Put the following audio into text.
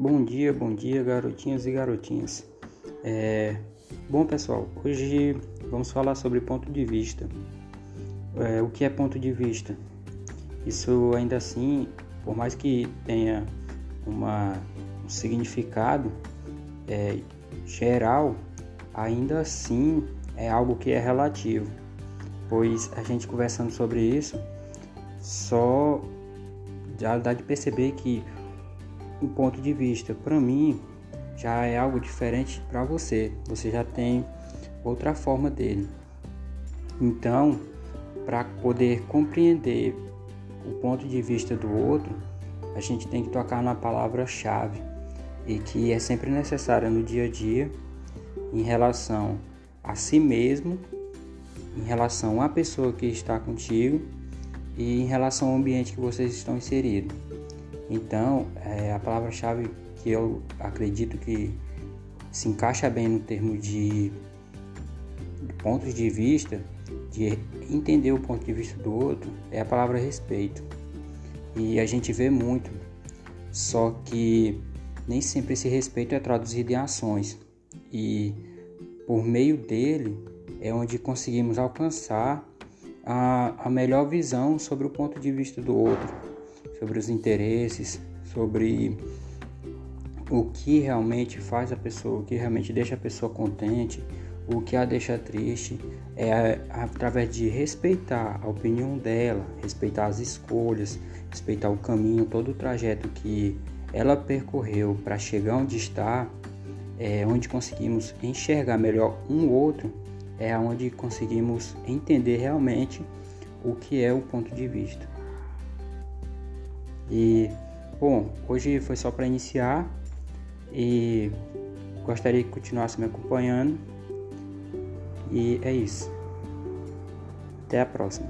Bom dia, bom dia, garotinhos e garotinhas. É... Bom, pessoal, hoje vamos falar sobre ponto de vista. É, o que é ponto de vista? Isso, ainda assim, por mais que tenha uma, um significado é, geral, ainda assim é algo que é relativo, pois a gente conversando sobre isso só já dá de perceber que um ponto de vista para mim já é algo diferente para você. Você já tem outra forma dele. Então, para poder compreender o ponto de vista do outro, a gente tem que tocar na palavra-chave e que é sempre necessária no dia a dia em relação a si mesmo, em relação à pessoa que está contigo e em relação ao ambiente que vocês estão inseridos. Então, é, a palavra-chave que eu acredito que se encaixa bem no termo de pontos de vista, de entender o ponto de vista do outro, é a palavra respeito. E a gente vê muito, só que nem sempre esse respeito é traduzido em ações. E por meio dele é onde conseguimos alcançar a, a melhor visão sobre o ponto de vista do outro sobre os interesses, sobre o que realmente faz a pessoa, o que realmente deixa a pessoa contente, o que a deixa triste, é através de respeitar a opinião dela, respeitar as escolhas, respeitar o caminho, todo o trajeto que ela percorreu para chegar onde está, é onde conseguimos enxergar melhor um outro, é onde conseguimos entender realmente o que é o ponto de vista. E bom, hoje foi só para iniciar e gostaria que continuasse me acompanhando. E é isso. Até a próxima.